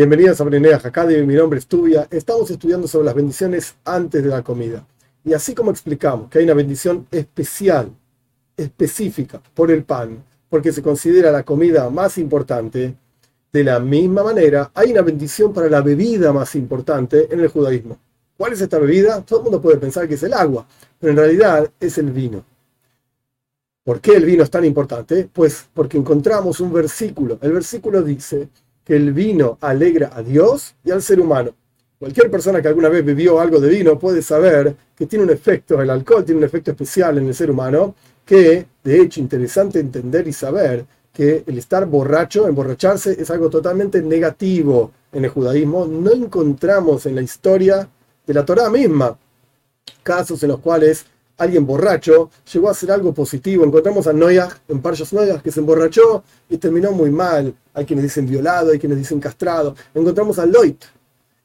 Bienvenidos a Brenea Academy, mi nombre es Tubia. Estamos estudiando sobre las bendiciones antes de la comida. Y así como explicamos que hay una bendición especial, específica por el pan, porque se considera la comida más importante, de la misma manera hay una bendición para la bebida más importante en el judaísmo. ¿Cuál es esta bebida? Todo el mundo puede pensar que es el agua, pero en realidad es el vino. ¿Por qué el vino es tan importante? Pues porque encontramos un versículo. El versículo dice que el vino alegra a Dios y al ser humano. Cualquier persona que alguna vez bebió algo de vino puede saber que tiene un efecto, el alcohol tiene un efecto especial en el ser humano, que de hecho interesante entender y saber que el estar borracho, emborracharse, es algo totalmente negativo en el judaísmo. No encontramos en la historia de la Torah misma casos en los cuales alguien borracho llegó a hacer algo positivo. Encontramos a Noyah en Parshas Noyah que se emborrachó y terminó muy mal. Hay quienes dicen violado, hay quienes dicen castrado. Encontramos a Loit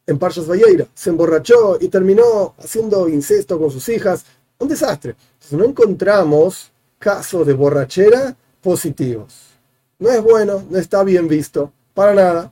en Parshas Valleira. Se emborrachó y terminó haciendo incesto con sus hijas. Un desastre. Entonces no encontramos casos de borrachera positivos. No es bueno, no está bien visto, para nada.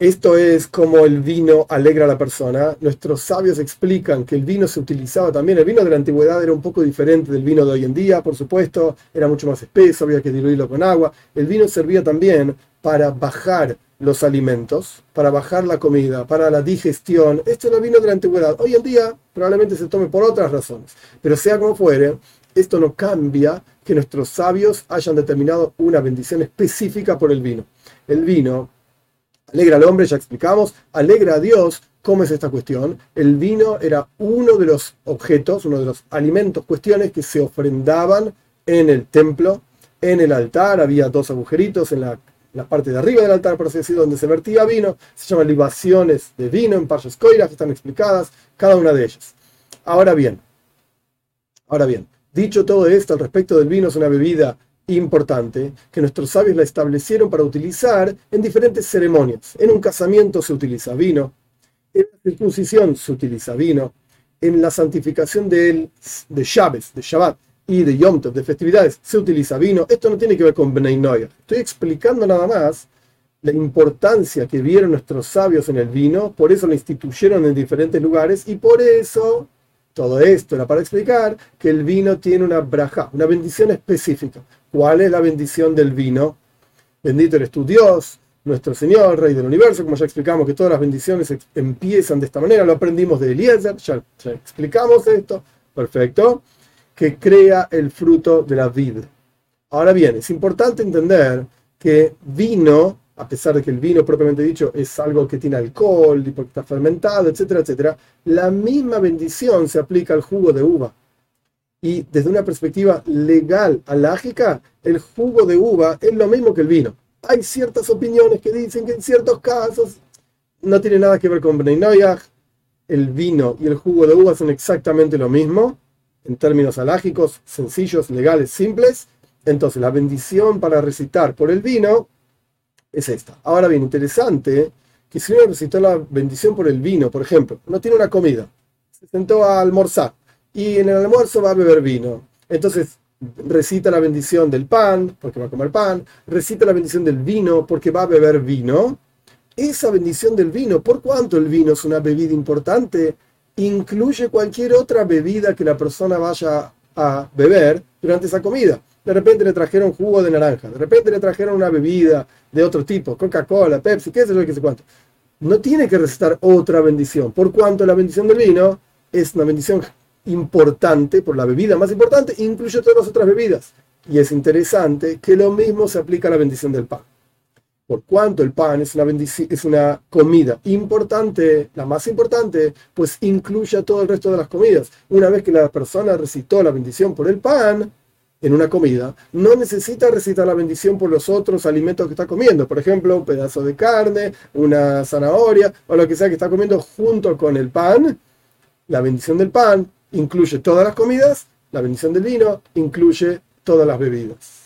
Esto es como el vino alegra a la persona. Nuestros sabios explican que el vino se utilizaba también. El vino de la antigüedad era un poco diferente del vino de hoy en día, por supuesto. Era mucho más espeso, había que diluirlo con agua. El vino servía también para bajar los alimentos, para bajar la comida, para la digestión. Esto era vino de la antigüedad. Hoy en día probablemente se tome por otras razones. Pero sea como fuere, esto no cambia que nuestros sabios hayan determinado una bendición específica por el vino. El vino alegra al hombre, ya explicamos, alegra a Dios. ¿Cómo es esta cuestión? El vino era uno de los objetos, uno de los alimentos, cuestiones que se ofrendaban en el templo, en el altar. Había dos agujeritos en la, parte de arriba del altar, por así decirlo, donde se vertía vino. Se llaman libaciones de vino en Parshas Koirach, que están explicadas, cada una de ellas. Ahora bien, ahora bien, dicho todo esto al respecto del vino, es una bebida importante que nuestros sabios la establecieron para utilizar en diferentes ceremonias. En un casamiento se utiliza vino, en la circuncisión se utiliza vino, en la santificación de, de Shabbat, de Shabbat y de Yom Tov, de festividades, se utiliza vino. Esto no tiene que ver con Bnei Noia. Estoy explicando nada más la importancia que vieron nuestros sabios en el vino, por eso lo instituyeron en diferentes lugares y por eso todo esto era para explicar que el vino tiene una braja, una bendición específica. ¿Cuál es la bendición del vino? Bendito eres tu Dios, nuestro Señor, Rey del Universo, como ya explicamos que todas las bendiciones empiezan de esta manera, lo aprendimos de Eliezer, ya, explicamos esto, perfecto, que crea el fruto de la vida. Ahora bien, es importante entender que vino, a pesar de que el vino propiamente dicho es algo que tiene alcohol y porque está fermentado, etcétera, etcétera, la misma bendición se aplica al jugo de uva. Y desde una perspectiva legal, alágica, el jugo de uva es lo mismo que el vino. Hay ciertas opiniones que dicen que en ciertos casos no tiene nada que ver con Bnei El vino y el jugo de uva son exactamente lo mismo, en términos alágicos, sencillos, legales, simples. Entonces, la bendición para recitar por el vino es esta. Ahora bien, interesante que si uno recitó la bendición por el vino, por ejemplo, no tiene una comida, se sentó a almorzar y en el almuerzo va a beber vino. Entonces recita la bendición del pan, porque va a comer pan, recita la bendición del vino, porque va a beber vino. Esa bendición del vino, por cuanto el vino es una bebida importante, incluye cualquier otra bebida que la persona vaya a beber durante esa comida. De repente le trajeron jugo de naranja, de repente le trajeron una bebida de otro tipo, Coca-Cola, Pepsi, qué sé yo, qué sé cuánto. No tiene que recitar otra bendición, por cuanto la bendición del vino es una bendición importante, por la bebida más importante, incluye todas las otras bebidas. Y es interesante que lo mismo se aplica a la bendición del pan. Por cuanto el pan es una, es una comida importante, la más importante, pues incluye a todo el resto de las comidas. Una vez que la persona recitó la bendición por el pan, en una comida, no necesita recitar la bendición por los otros alimentos que está comiendo. Por ejemplo, un pedazo de carne, una zanahoria o lo que sea que está comiendo junto con el pan. La bendición del pan incluye todas las comidas, la bendición del vino incluye todas las bebidas.